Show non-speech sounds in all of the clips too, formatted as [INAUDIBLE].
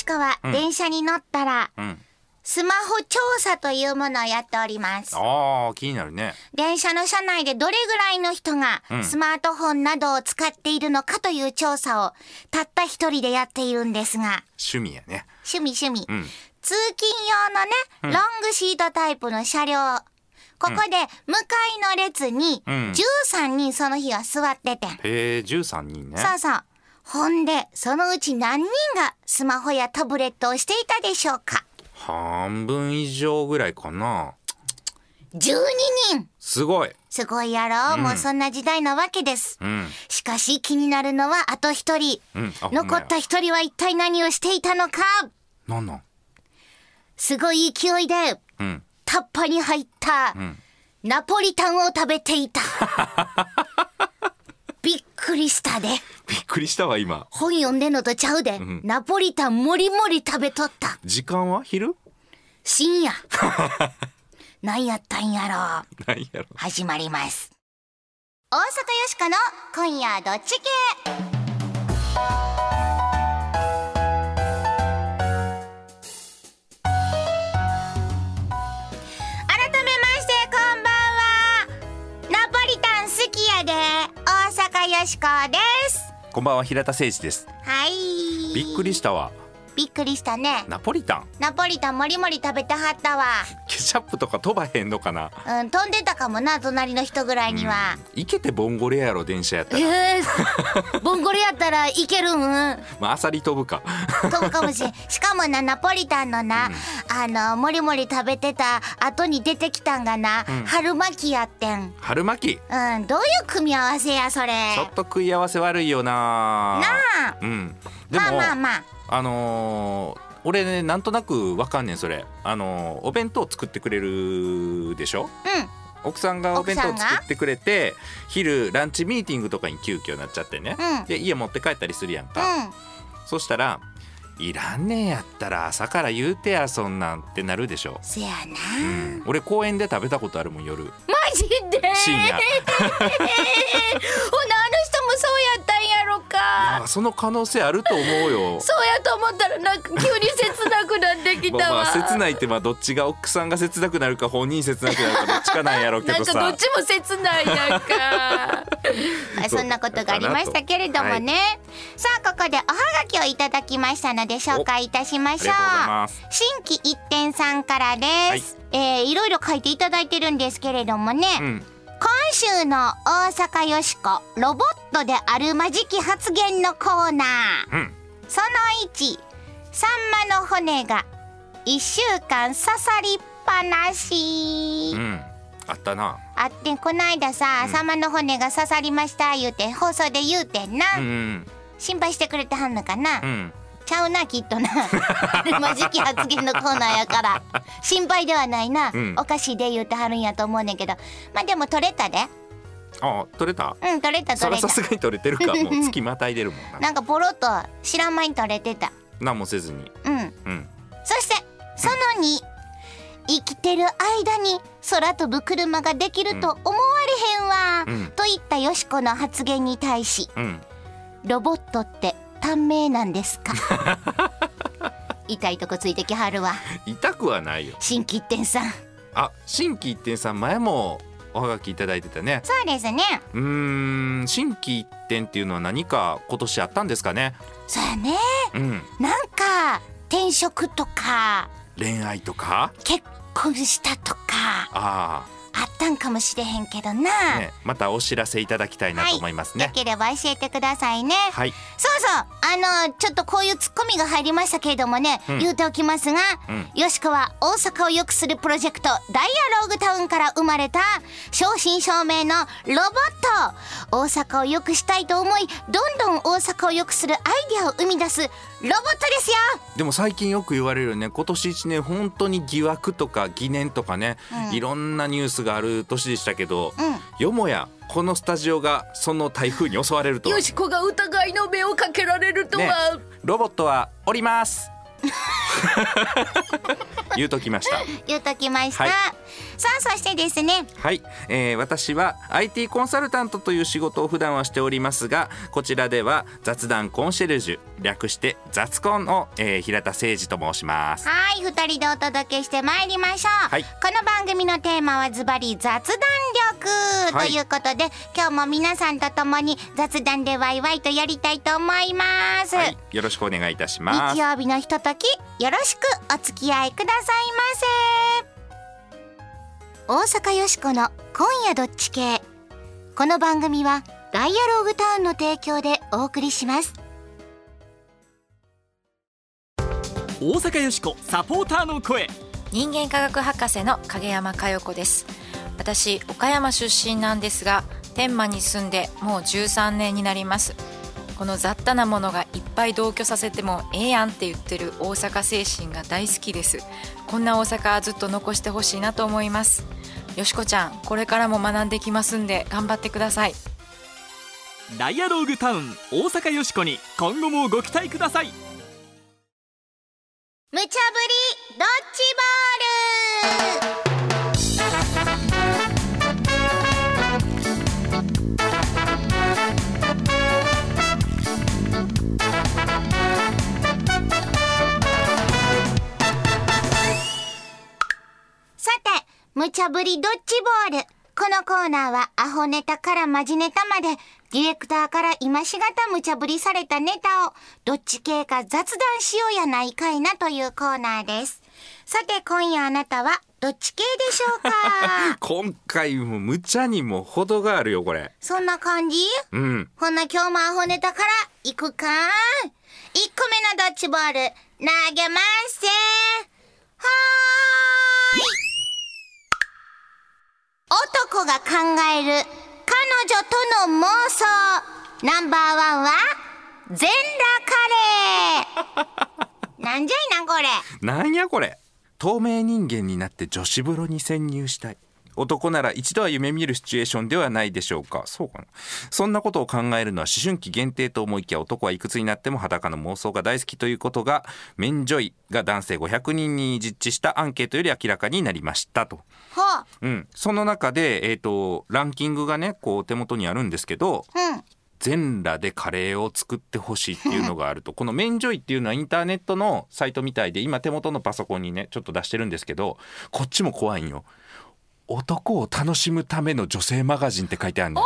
しこは電車に乗ったら、うん。スマホ調査というものをやっております。ああ気になるね。電車の車内でどれぐらいの人がうん。スマートフォンなどを使っているのかという調査をたった一人でやっているんですが、趣味やね。趣味趣味。うん。通勤用のね、ロングシートタイプの車両。ここで向かいの列にうん。13人その日は座っててん。へえ13人ね。そうそう。ほんで、そのうち何人がスマホやタブレットをしていたでしょうか？半分以上ぐらいかな ?12 人。すごい。すごいやろ、もうそんな時代なわけです。うん。しかし気になるのはあと一人。うん。残った一人は一体何をしていたのか？なんなん？すごい勢いでうん。タッパに入ったん。ナポリタンを食べていた。びっくりしたで。びっくりしたわ今本読んでんのとちゃうで。んナポリタンもりもり食べとった。時間は？昼？深夜。[LAUGHS] 何やったんやろ何やろ始まります。大阪よしかの今夜どっち系？よしこです。こんばんは平田誠一です。はい。びっくりしたわびっくりしたね。ナポリタン？ナポリタンもりもり食べてはったわ。ケチャップとか飛ばへんのかな？うん飛んでたかもな隣の人ぐらいには、いけてボンゴレやろ電車やったら。えー、ボンゴレやったらいけるん？[LAUGHS] まあアサリ飛ぶか。飛ぶかもしれん。しかもなナポリタンのな、あのもりもり食べてた後に出てきたんがな、春巻きやってん。春巻き？うんどういう組み合わせやそれ？ちょっと食い合わせ悪いよな。なあ。うん。でも、まあまあまああのー俺ねなんとなくわかんねんそれ。あのーお弁当作ってくれるでしょ？奥さんがお弁当作ってくれて昼ランチミーティングとかに急遽なっちゃってね、うん。で家持って帰ったりするやんか、うん。そしたらいらんねんやったら朝から言うてやそんなんってなるでしょ、せやな、うん、俺公園で食べたことあるもん夜。マジで？深夜。[LAUGHS] ほなやろかあその可能性あると思うよ。そうやと思ったらなんか急に切なくなってきまあまたわ、あ切ないってまあどっちが奥さんが切なくなるか本人切なくなるかどっちかなんやろうけなんかどさ。どっちも切ないなんか。[LAUGHS] まあそんなことがありましたけれどもね、さあここでおはがきをいただきましたので紹介いたしましょう。ございうます。新規一点さんからです、い、えーいろいろ書いていただいてるんですけれどもね、うん今週の大阪よしこロボットであるまじき発言のコーナー。うん。その1サンマの骨が1週間刺さりっぱなし、うん。あったな。あってこないださ、サンマの骨が刺さりました言うて放送で言うてんな、うんうん。心配してくれてはんのかな、うんちゃうなきっとな。まじき発言のコーナーやから。心配ではないな、うん。おかしいで言うてはるんやと思うねんけど。まあでも取れたで。あ取れた？うん取れたそ取れた。らさすがに取れてるか。[LAUGHS] もう月またいでるもんな。なんかポロッと知らん間に取れてた。何もせずに。うん。うん。そしてその2、生きてる間に空飛ぶ車ができると思われへんわ、うん。といったよしこの発言に対し。うん。ロボットって短命なんですか？[LAUGHS] 痛いとこついてきはるわ。痛くはないよ。新規一点さん。あ新規一点さん前もおはがきいただいてたね。そうですね。うーん新規一点っていうのは何か今年あったんですかね？そうやね。うん。なんか転職とか恋愛とか？結婚したとかああったんかもしれへんけどな、あねまたお知らせいただきたいなと思いますよねければ教えてくださいね。はい。そうそう。あのちょっとこういうツッコミが入りましたけれどもね、うん。言うておきますが、うん。よしこは大阪を良くするプロジェクトダイアローグタウンから生まれた正真正銘のロボット。大阪を良くしたいと思いどんどん大阪を良くするアイデアを生み出すロボットですよ。でも最近よく言われるよね今年一年本当に疑惑とか疑念とかね、うん。いろんなニュースがある年でしたけど、うんよもやこのスタジオがその台風に襲われるとよしこが疑いの目をかけられるとは、ねロボットはおります言うときました言うときました、はいさあそしてですね。はい、えー私は IT コンサルタントという仕事を普段はしておりますがこちらでは雑談コンシェルジュ略して雑コンを、えー平田誠二と申します。はい。二人でお届けしてまいりましょう、はい。この番組のテーマはズバリ雑談力、はい。ということで今日も皆さんと共に雑談でワイワイとやりたいと思います、はい。よろしくお願いいたします。日曜日のひとときよろしくお付き合いくださいませ大阪よしこの今夜どっち系。この番組はダイアローグタウンの提供でお送りします。大阪よしこサポーターの声。人間科学博士の影山佳代子です。私岡山出身なんですが天満に住んでもう13年になります。この雑多なものがいっぱい同居させてもええやんって言ってる大阪精神が大好きです。こんな大阪はずっと残してほしいなと思いますよしこちゃんこれからも学んできますんで頑張ってください。ダイアローグタウン大阪よしこに今後もご期待ください。無茶ぶりドッジボール無茶ぶりドッジボール。このコーナーはアホネタからマジネタまで、ディレクターから今しがた無茶ぶりされたネタを、どっち系か雑談しようやないかいなというコーナーです。さて、今夜あなたはどっち系でしょうか？[LAUGHS] 今回も無茶にも程があるよこれそんな感じ？うんほんな今日もアホネタから行くか ?1 個目のドッジボール、投げますせはーい男が考える彼女との妄想。ナンバーワンは全裸カレー。[LAUGHS] なんじゃいなこれ。なんやこれ。透明人間になって女子風呂に潜入したい男なら一度は夢見るシチュエーションではないでしょうか。そうかな。そんなことを考えるのは思春期限定と思いきや男はいくつになっても裸の妄想が大好きということがメンジョイが男性500人に実地したアンケートより明らかになりましたと。ほうん、その中で、えー、とランキングがねこう手元にあるんですけどううん。全裸でカレーを作ってほしいっていうのがあると。このメンジョイっていうのはインターネットのサイトみたいで今手元のパソコンにねちょっと出してるんですけどこっちも怖いんよ男を楽しむための女性マガジンって書いてあるの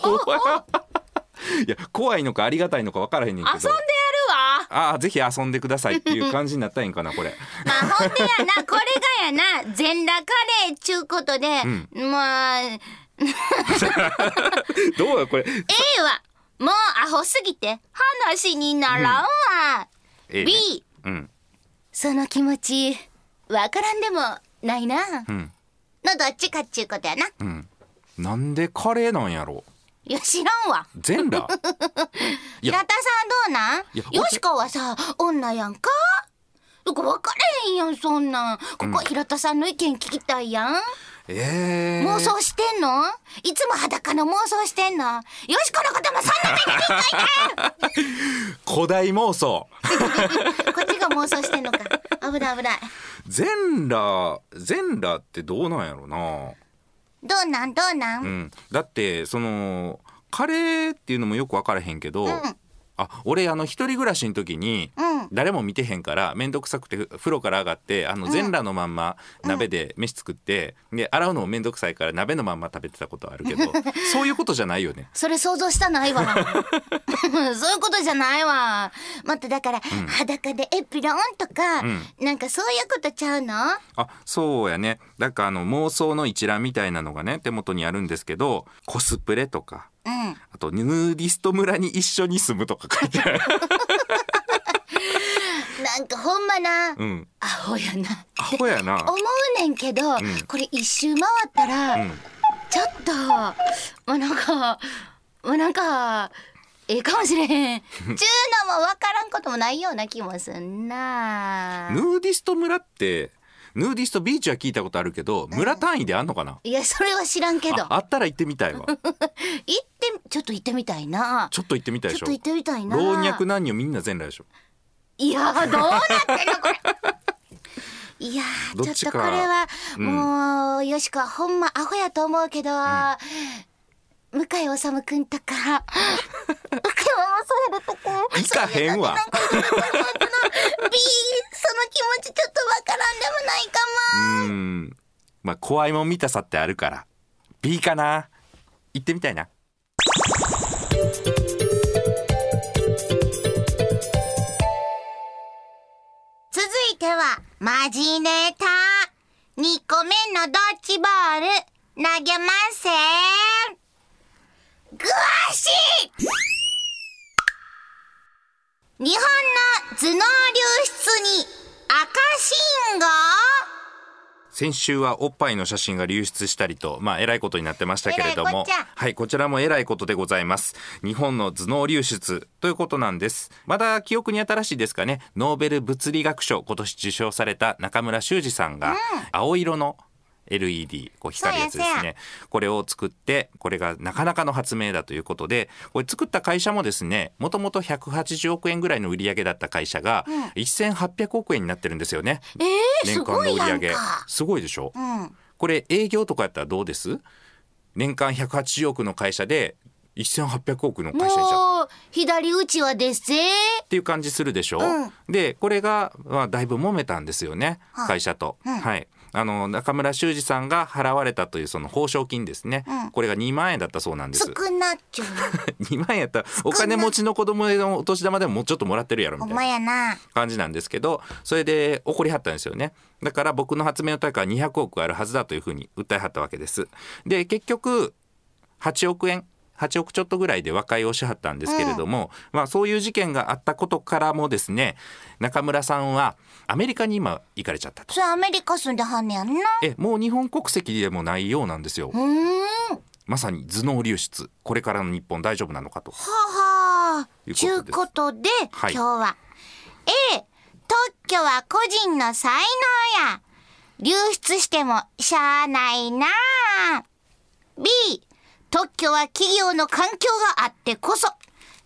怖い [LAUGHS] いや怖いのかありがたいのか分からへんねんけど。遊んでやるわ。ああぜひ遊んでくださいっていう感じになったらいいんかなこれ。まあほんでやな、これがやな、全裸カレーちゅうことで、まあ、え [LAUGHS] どうやこれ。えわ。もうアホすぎて話にならんわ。ええね。B、うん。その気持ち、わからんでもないな。うんのどっちかっちゅうことやな。うんなんでカレーなんやろ？いや、知らんわ。全裸？[LAUGHS] いや平田さんどうなん？いやよしこはさ、女やんか？だから分からへんやん、そんなん。ここ平田さんの意見聞きたいやん。ええ妄想してんの？いつも裸の妄想してんの？よしこのこともそんな目で見 [LAUGHS] 古代妄想。て [LAUGHS] こっちが妄想してんのか。危ない危ない。全裸全裸ってどうなんやろな。どうなん？どうなん、うん。だってそのカレーっていうのもよく分からへんけど、ん。あ俺あの一人暮らしの時に、うん誰も見てへんから面倒くさくてふ風呂から上がってあの全裸のまんま鍋で飯作って、で洗うのも面倒くさいから鍋のまんま食べてたことあるけど [LAUGHS] そういうことじゃないよね。それ想像したないわ。[LAUGHS] [LAUGHS] そういうことじゃないわ。もっとだから、裸でエプロンとか、ん。なんかそういうことちゃうの？あそうやね。だからあの妄想の一覧みたいなのがね手元にあるんですけどコスプレとかうん。あとヌーディスト村に一緒に住むとか書いてある。なんかほんまな、うん、アホやな。アホやな。思うねんけど、ん。これ一周回ったら、うん。ちょっともうなんかもうなんかええかもしれへん。[LAUGHS] ちゅうのもわからんこともないような気もすんな。ヌーディスト村ってヌーディストビーチは聞いたことあるけど村単位であんのかな、いやそれは知らんけど。ああったら行ってみたいわ。[LAUGHS] 行ってちょっと行ってみたいな。ちょっと行ってみたいでしょ。ちょっと行ってみたいな。老若男女みんな全裸でしょいやどうなってんのこれ。[LAUGHS] いやちょっとこれは、うん。もうよしこはほんまアホやと思うけど、向井治くんとか向井もそうやるとか行かへんわビーその気持ちちょっとわからんでもないかも。うん。まあ怖いもん見たさってあるから。B かな？行ってみたいなてはマジネタ2個目のドッジボール。投げません。ぐわし日本の頭脳流出に赤信号？先週はおっぱいの写真が流出したりとまあえらいことになってましたけれども。はいこちらもえらいことでございます。日本の頭脳流出ということなんです。まだ記憶に新しいですかね。ノーベル物理学賞今年受賞された中村修二さんが青色の LED こう光るやつですね。これを作ってこれがなかなかの発明だということでこれ作った会社もですねもともと180億円ぐらいの売り上げだった会社が1800億円になってるんですよね、えー、す年間の売り上げ。すごいでしょ、うん。これ営業とかやったらどうです？年間180億の会社で1800億の会社にしちゃ左打ちはですぜ。っていう感じするでしょ、うん。でこれが、まあ、だいぶ揉めたんですよねはい会社と、うん。はいあの中村修二さんが払われたというその報奨金ですね、うん。これが2万円だったそうなんです。少なっちゅう。[LAUGHS] 2万円やったらお金持ちの子供へのお年玉でももうちょっともらってるやろみたいな感じなんですけどそれで怒りはったんですよね。だから僕の発明の対価は200億あるはずだというふうに訴えはったわけです。で結局8億円8億ちょっとぐらいで和解をしはったんですけれども、まあそういう事件があったことからもですね中村さんはアメリカに今行かれちゃったと。それアメリカ住んではんねやんな。えもう日本国籍でもないようなんですよ。まさに頭脳流出。これからの日本大丈夫なのかと。あはあ。いうことです。ちゅうことで、はい。今日は。A 特許は個人の才能や。流出してもしゃあないな B 特許は企業の環境があってこそ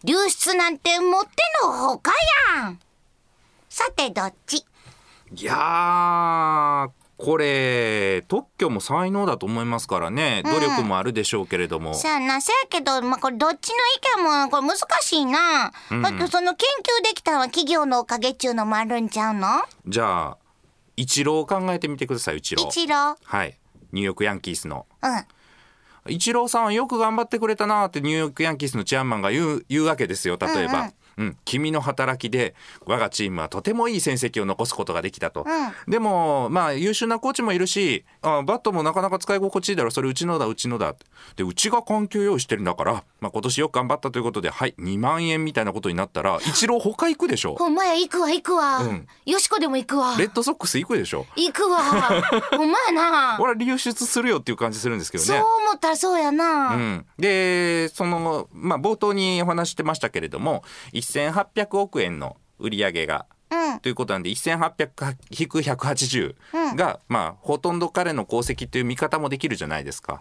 流出なんてもってのほかやん。さてどっち？いやーこれ特許も才能だと思いますからね。努力もあるでしょうけれども、さあな。せやけど、まあ、これどっちの意見もこれ難しいな、うん。だってその研究できたのは企業のおかげっちゅうのもあるんちゃうの？じゃあ一郎を考えてみてください一郎一郎はい。ニューヨークヤンキースの。うん一郎さんはよく頑張ってくれたなってニューヨークヤンキースのチェアマンが言う言うわけですよ例えば、うんうん。うん、君の働きで我がチームはとてもいい戦績を残すことができたと、うでもまあ優秀なコーチもいるしあバットもなかなか使い心地いいだろ。それうちのだうちのだ。でうちが環境用意してるんだから、まあ、今年よく頑張ったということではい2万円みたいなことになったら一郎他行くでしょ。ほんまや行くわ行くわ、うん。よしこでも行くわ。レッドソックス行くでしょ。行くわ。[LAUGHS] ほんまやな。俺は流出するよっていう感じするんですけどそうね。思ったらそうやな、うん、でその、まあ、冒頭にお話ししてましたけれども1800億円の売り上げがうん。ということなんで1800-180が、まあ、ほとんど彼の功績という見方もできるじゃないですか。っ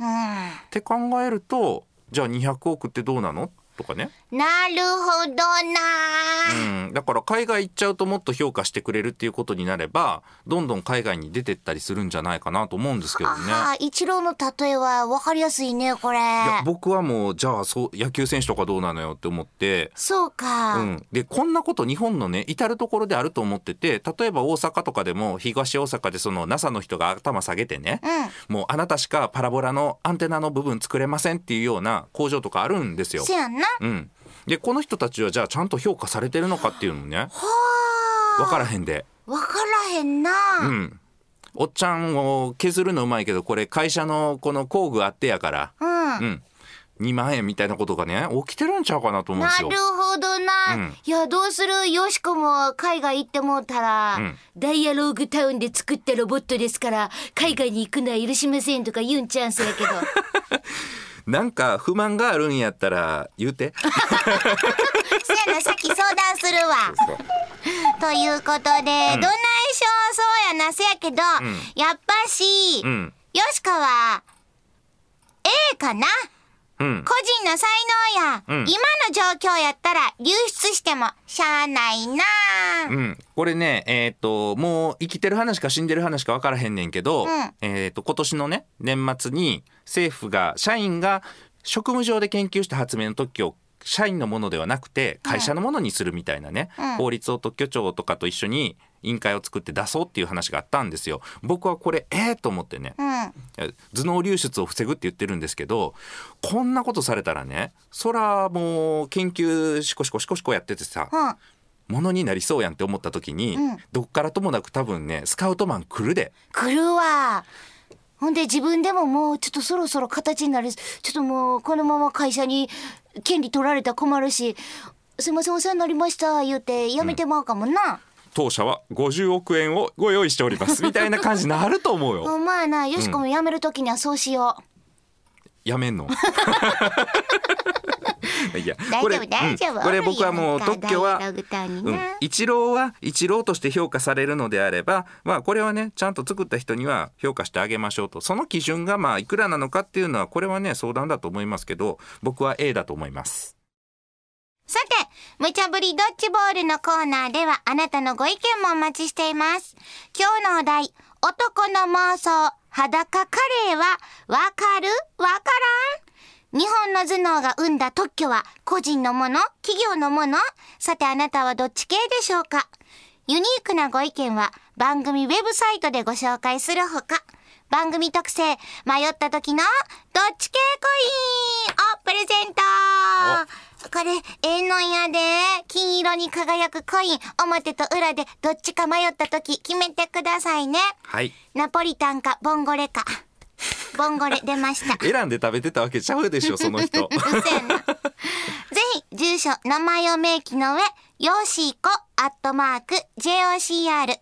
て考えるとじゃあ200億ってどうなのとかね、なるほどな、うん、だから海外行っちゃうともっと評価してくれるっていうことになればどんどん海外に出てったりするんじゃないかなと思うんですけどね。ああ一郎の例えは分かりやすいねこれ。いや僕はもうじゃあそう野球選手とかどうなのよって思って。そうか、うん、でこんなこと日本のね至る所であると思ってて例えば大阪とかでも東大阪でその NASA の人が頭下げてね、もうあなたしかパラボラのアンテナの部分作れませんっていうような工場とかあるんですよ。せやんな。うん、でこの人たちはじゃあちゃんと評価されてるのかっていうのもねは分からへんで。分からへんな、うん。おっちゃんを削るのうまいけどこれ会社のこの工具あってやから、うん。うん、2万円みたいなことがね起きてるんちゃうかなと思うんですよ。なる。ほどな、うん。いやどうする？よしこも海外行ってもうたら、うん。ダイアローグタウンで作ったロボットですから海外に行くのは許しませんとか言うんちゃうんすやけど [LAUGHS] なんか不満があるんやったら言うて。せやなさっき相談するわ。ということで、どないしょそうやなせやけど、やっぱし、うん。よしこは A かな？ううん。個人の才能や、うん。今の状況やったら流出してもしゃあないな。うん、これねえっ、ともう生きてる話か死んでる話か分からへんねんけど、うん。えっ、と今年のね年末に政府が社員が職務上で研究した発明の特許を社員のものではなくて会社のものにするみたいなね、うん法律を特許庁とかと一緒に委員会を作って出そうっていう話があったんですよ。僕はこれええと思ってね、うん。頭脳流出を防ぐって言ってるんですけどこんなことされたらねそらもう研究シコシコシコシコやっててさ、うん。ものになりそうやんって思った時に、うんどっからともなく多分ねスカウトマン来るで来るわ。ほんで自分でももうちょっとそろそろ形になる。ちょっともうこのまま会社に権利取られたら困るし、すいませんお世話になりました言うてやめてまうかもな。当社は50億円をご用意しておりますみたいな感じになると思うよ [LAUGHS] まあな、よしこも辞めるときにはそうしよう。やめんの。[LAUGHS] いや大これ丈夫大丈夫。うんこれ僕はもう特許はうんな、一郎は一郎として評価されるのであればまあこれはねちゃんと作った人には評価してあげましょうと。その基準がまあいくらなのかっていうのはこれはね相談だと思いますけど僕は A だと思います。さて、無茶ぶりドッジボールのコーナーではあなたのご意見もお待ちしています。今日のお題、男の妄想、裸カレーはわかるわからん。日本の頭脳が生んだ特許は個人のもの企業のもの。さてあなたはどっち系でしょうか？ユニークなご意見は番組ウェブサイトでご紹介するほか、番組特製迷った時のどっち系コインをプレゼント。これ、ええのんやで。金色に輝くコイン、表と裏でどっちか迷った時決めてくださいね。はいナポリタンかボンゴレか。ボンゴレ出ました。[LAUGHS] 選んで食べてたわけちゃうでしょ [LAUGHS] その人。ぜひ、住所、名前を明記の上、よーしーこ、アットマーク、jocr.jp、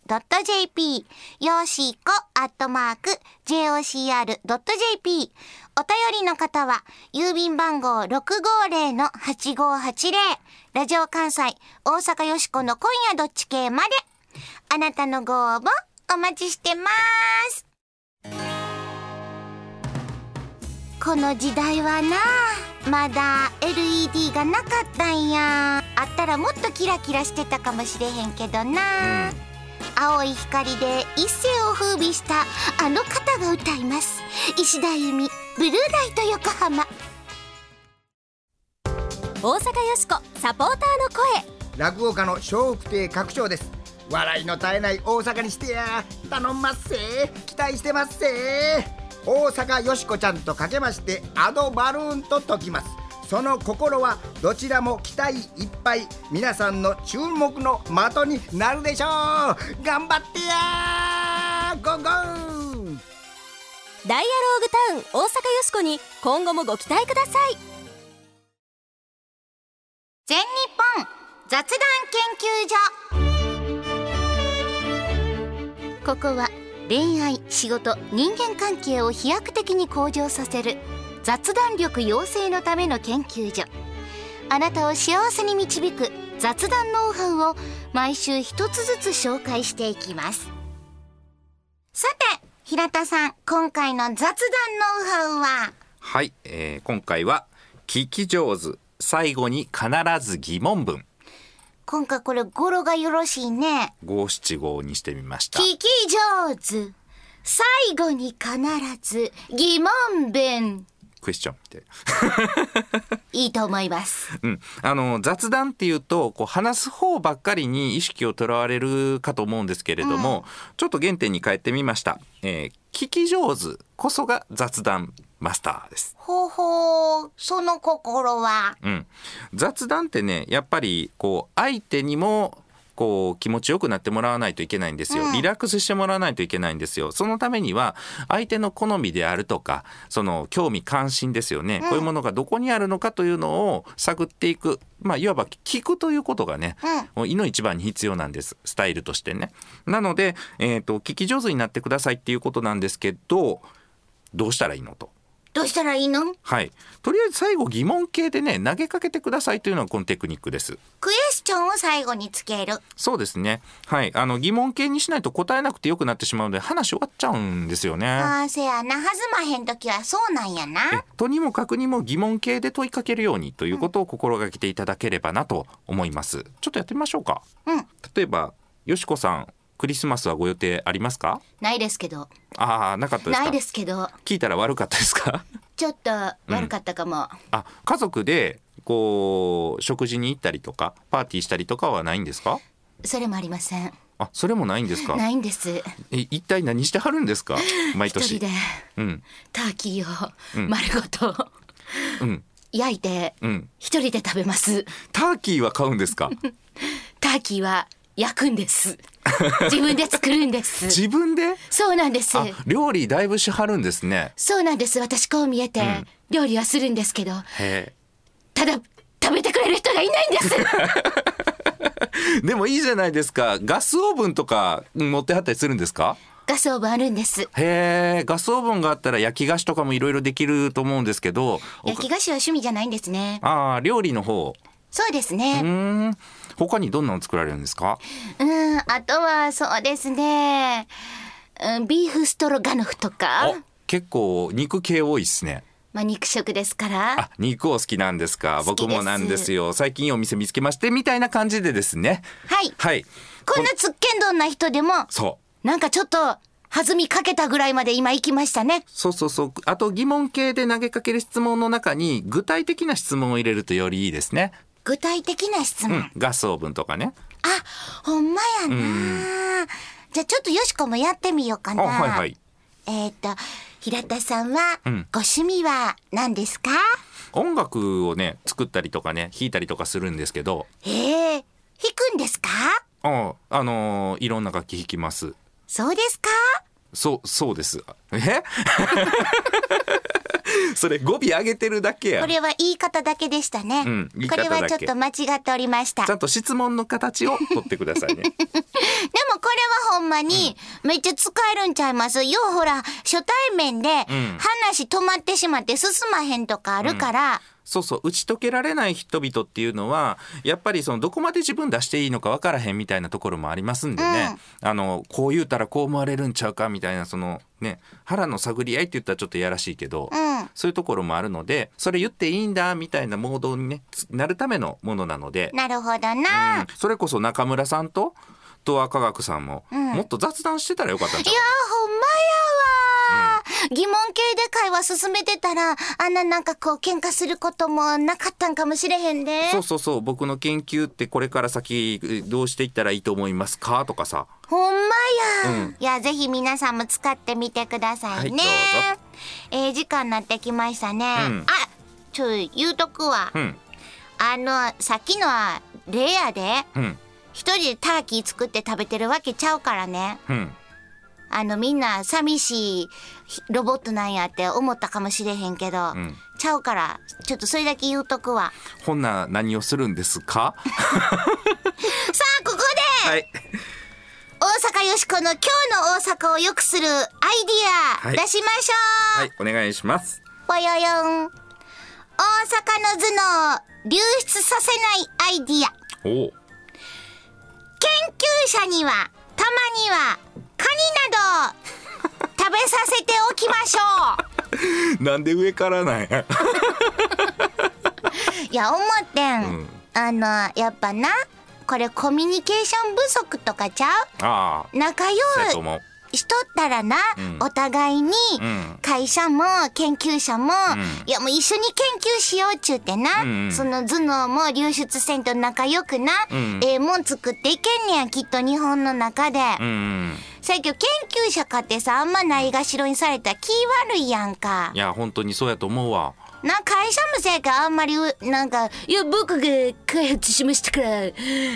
よーしーこ、アットマーク、jocr.jp。お便りの方は、郵便番号650-8580、ラジオ関西、大阪よしこの今夜どっち系まで。あなたのご応募、お待ちしてます。この時代はなまだ LED がなかったんやあったらもっとキラキラしてたかもしれへんけどな、青い光で一世を風靡したあの方が歌います石田由美ブルーライト横浜。大阪よしこサポーターの声。落語家の笑福亭拡張です。笑いの絶えない大阪にしてや。頼んますせ。期待してますせ。大阪よしこちゃんとかけましてアドバルーンと解きます。その心はどちらも期待いっぱい。皆さんの注目の的になるでしょう。頑張ってやゴンゴンダイアローグタウン大阪よしこに今後もご期待ください。全日本雑談研究所。ここは恋愛仕事人間関係を飛躍的に向上させる雑談力養成のための研究所。あなたを幸せに導く雑談ノウハウを毎週一つずつ紹介していきます。さて平田さん今回の雑談ノウハウは？はい、えー今回は聞き上手最後に必ず疑問文。今回これ語呂がよろしいね。五七五にしてみました。聞き上手最後に必ず疑問文クエスチョンみたいいいと思います。うん、あの雑談っていうとこう話す方ばっかりに意識をとらわれるかと思うんですけれども、ちょっと原点に変えてみました、えー聞き上手こそが雑談マスターです。ほうほう。その心は？うん、雑談ってねやっぱりこう相手にもこう気持ちよくなってもらわないといけないんですよ、うんリラックスしてもらわないといけないんですよ。そのためには相手の好みであるとかその興味関心ですよね、こういうものがどこにあるのかというのを探っていく。まあいわば聞くということがね、もういの一番に必要なんです。スタイルとしてね。なので、えー、と聞き上手になってくださいっていうことなんですけどどうしたらいいのとどうしたらいいの？はい。とりあえず最後疑問形でね、投げかけてくださいというのがこのテクニックです。クエスシチョンを最後につける。そうですね。はい。あの疑問形にしないと答えなくてよくなってしまうので話終わっちゃうんですよね。ああせやな。弾まへん時はそうなんやな。えとにもかくにも疑問形で問いかけるようにということを心がけていただければなと思います。ちょっとやってみましょうか。うん。例えばよしこさんクリスマスはご予定ありますか？ないですけど。ああなかったですか？ないですけど。聞いたら悪かったですか？[LAUGHS] ちょっと悪かったかも、あ家族でこう食事に行ったりとかパーティーしたりとかはないんですか？それもありません。あそれもないんですか？ないんです。え一体何してはるんですか？[LAUGHS] 毎一人年で。うん。ターキーをうん。丸ごとうん。焼いてうん。一人で食べます。ターキーは買うんですか？[LAUGHS] ターキーは焼くんです [LAUGHS] 自分で作るんです。自分で？そうなんです。あ料理だいぶしはるんですね。そうなんです。私こう見えて、ん。料理はするんですけどへただ食べてくれる人がいないんです。え [LAUGHS] でもいいじゃないですか。ガスオーブンとかうん持ってはったりするんですか？ガスオーブンあるんです。へえ。ガスオーブンがあったら焼き菓子とかもいろいろできると思うんですけどお焼き菓子は趣味じゃないんですね。ああ料理の方。そうですうね他にどんなの作られるんですか？うんあとはそうですね、うん、ビーフストロガノフとか。お結構肉系多いっすね。まあ肉食ですから。あ肉を好きなんですか？好きです僕もなんですよ。最近いいお店見つけましてみたいな感じでですね。はい。はい。こんなつっけんどんな人でもそう。なんかちょっと弾みかけたぐらいまで今行きましたね。そうそうそう。あと疑問系で投げかける質問の中に具体的な質問を入れるとよりいいですね具体的な質問、うんガスオーブンとかね。あほんまやな、じゃあちょっとよしこもやってみようかあな。はいはいえっ、と平田さんは、うん。ご趣味は何ですか？音楽をね作ったりとかね弾いたりとかするんですけど。ええ弾くんですか？ああのーいろんな楽器弾きます。そうですか？そうそうです。え？[LAUGHS] [LAUGHS] それ語尾上げてるだけやこれは言い方だけでしたね、うんこれはちょっと間違っておりました。ちゃんと質問の形を取ってくださいね。[LAUGHS] でもこれはほんまにめっちゃ使えるんちゃいます？ようほら初対面でん。話止まってしまって進まへんとかあるから、そうそう打ち解けられない人々っていうのはやっぱりそのどこまで自分出していいのか分からへんみたいなところもありますんでね、あのこう言うたらこう思われるんちゃうかみたいなそのね腹の探り合いって言ったらちょっとやらしいけど、うん。そういうところもあるのでそれ言っていいんだみたいなモードに、ね、つなるためのものなので、なるほどな、うん。それこそ中村さんと東亜科学さんも、もっと雑談してたらよかったんちゃいうやほんまや。わ、疑問系で会話進めてたらあんななんかこう喧嘩することもなかったんかもしれへんで。そうそうそう。僕の研究ってこれから先えどうしていったらいいと思いますか？とかさ。ほんまや、うん。いやぜひ皆さんも使ってみてくださいね、はいえー時間になってきましたね、うん。あちょ言うとくわ、うん。あのさっきのはレアでうん。一人でターキー作って食べてるわけちゃうからね。うんあのみんな寂しいロボットなんやって思ったかもしれへんけど、ん。ちゃうからちょっとそれだけ言うとくわ。ほんな何をするんですか？[LAUGHS] さあここで、はい。大阪よしこの今日の大阪を良くするアイデはい。ィア出しましょう、はいお願いします。ぽよよん。大阪の頭脳を流出させないアイディア。おお研究者にはたまにはなどを食べさせておきましょ [LAUGHS] なんで上からなんや？う [LAUGHS] いや思ってん、うん。あのやっぱなこれコミュニケーション不足とかちゃああ。う仲良いしとったらな、うん。お互いにうん。会社も研究者も、ん。いやもう一緒に研究しようっちゅうてな、その頭脳も流出せんと仲良くな、うん。ええもん作っていけんねやきっと日本の中で。最近研究者かってさあんまないがしろにされたら気悪いやんか。い。や本当にそうやと思うわな会社もせやからあんまりうなんか「いや僕が開発しましたから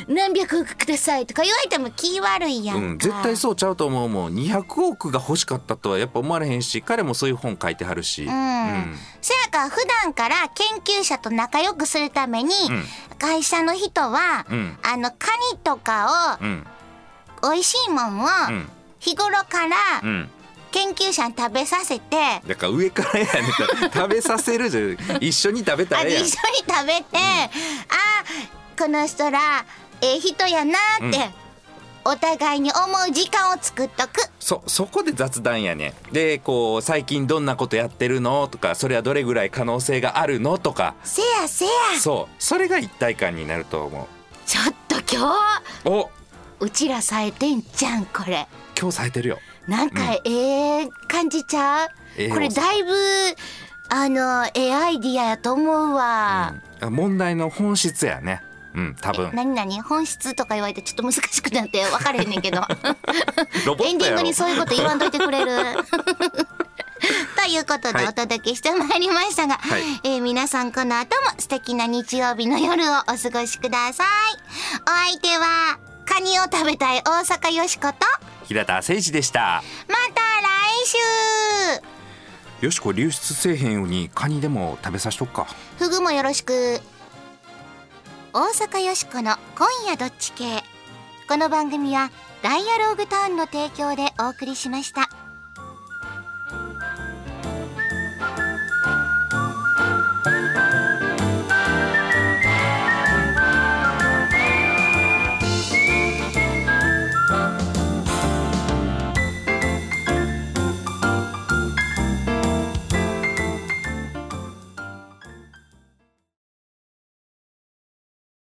何百億ください」とか言われても気悪いやんか。うん絶対そうちゃうと思うもん。200億が欲しかったとはやっぱ思われへんし彼もそういう本書いてはるし、うん。せやから普段から研究者と仲良くするために、ん。会社の人は、うん。あのカニとかうん。を美味しいもんをうん。日頃からうん研究者に食べさせて、だから上からやねん食べさせるじゃん。一緒に食べたあらええやん。一緒に食べて、あこの人らええ人やなって、お互いに思う時間を作っとく。そそこで雑談やねでこう最近どんなことやってるのとかそれはどれぐらい可能性があるのとか。せやせや。そう。それが一体感になると思ちょっと今うお。日うちらさえてんじゃんこれ。今日冴えてるよなんかええ感じちゃう、ええこれだいぶあのええアイディアやと思うわ、うん。問題の本質やね。うん多分。何何？本質とか言われてちょっと難しくなって分かれへんねんけど。[LAUGHS] エンディングにそういうこと言わんといてくれる。[LAUGHS] ということではい。お届けしてまいりましたが、はい。えー皆さんこの後も素敵な日曜日の夜をお過ごしください。お相手はカニを食べたい大阪よしこと平田誠二でした。また来週。よしこ流出せえへんようにカニでも食べさしとくか。フグもよろしく。大阪よしこの今夜どっち系。この番組はダイアローグタウンの提供でお送りしました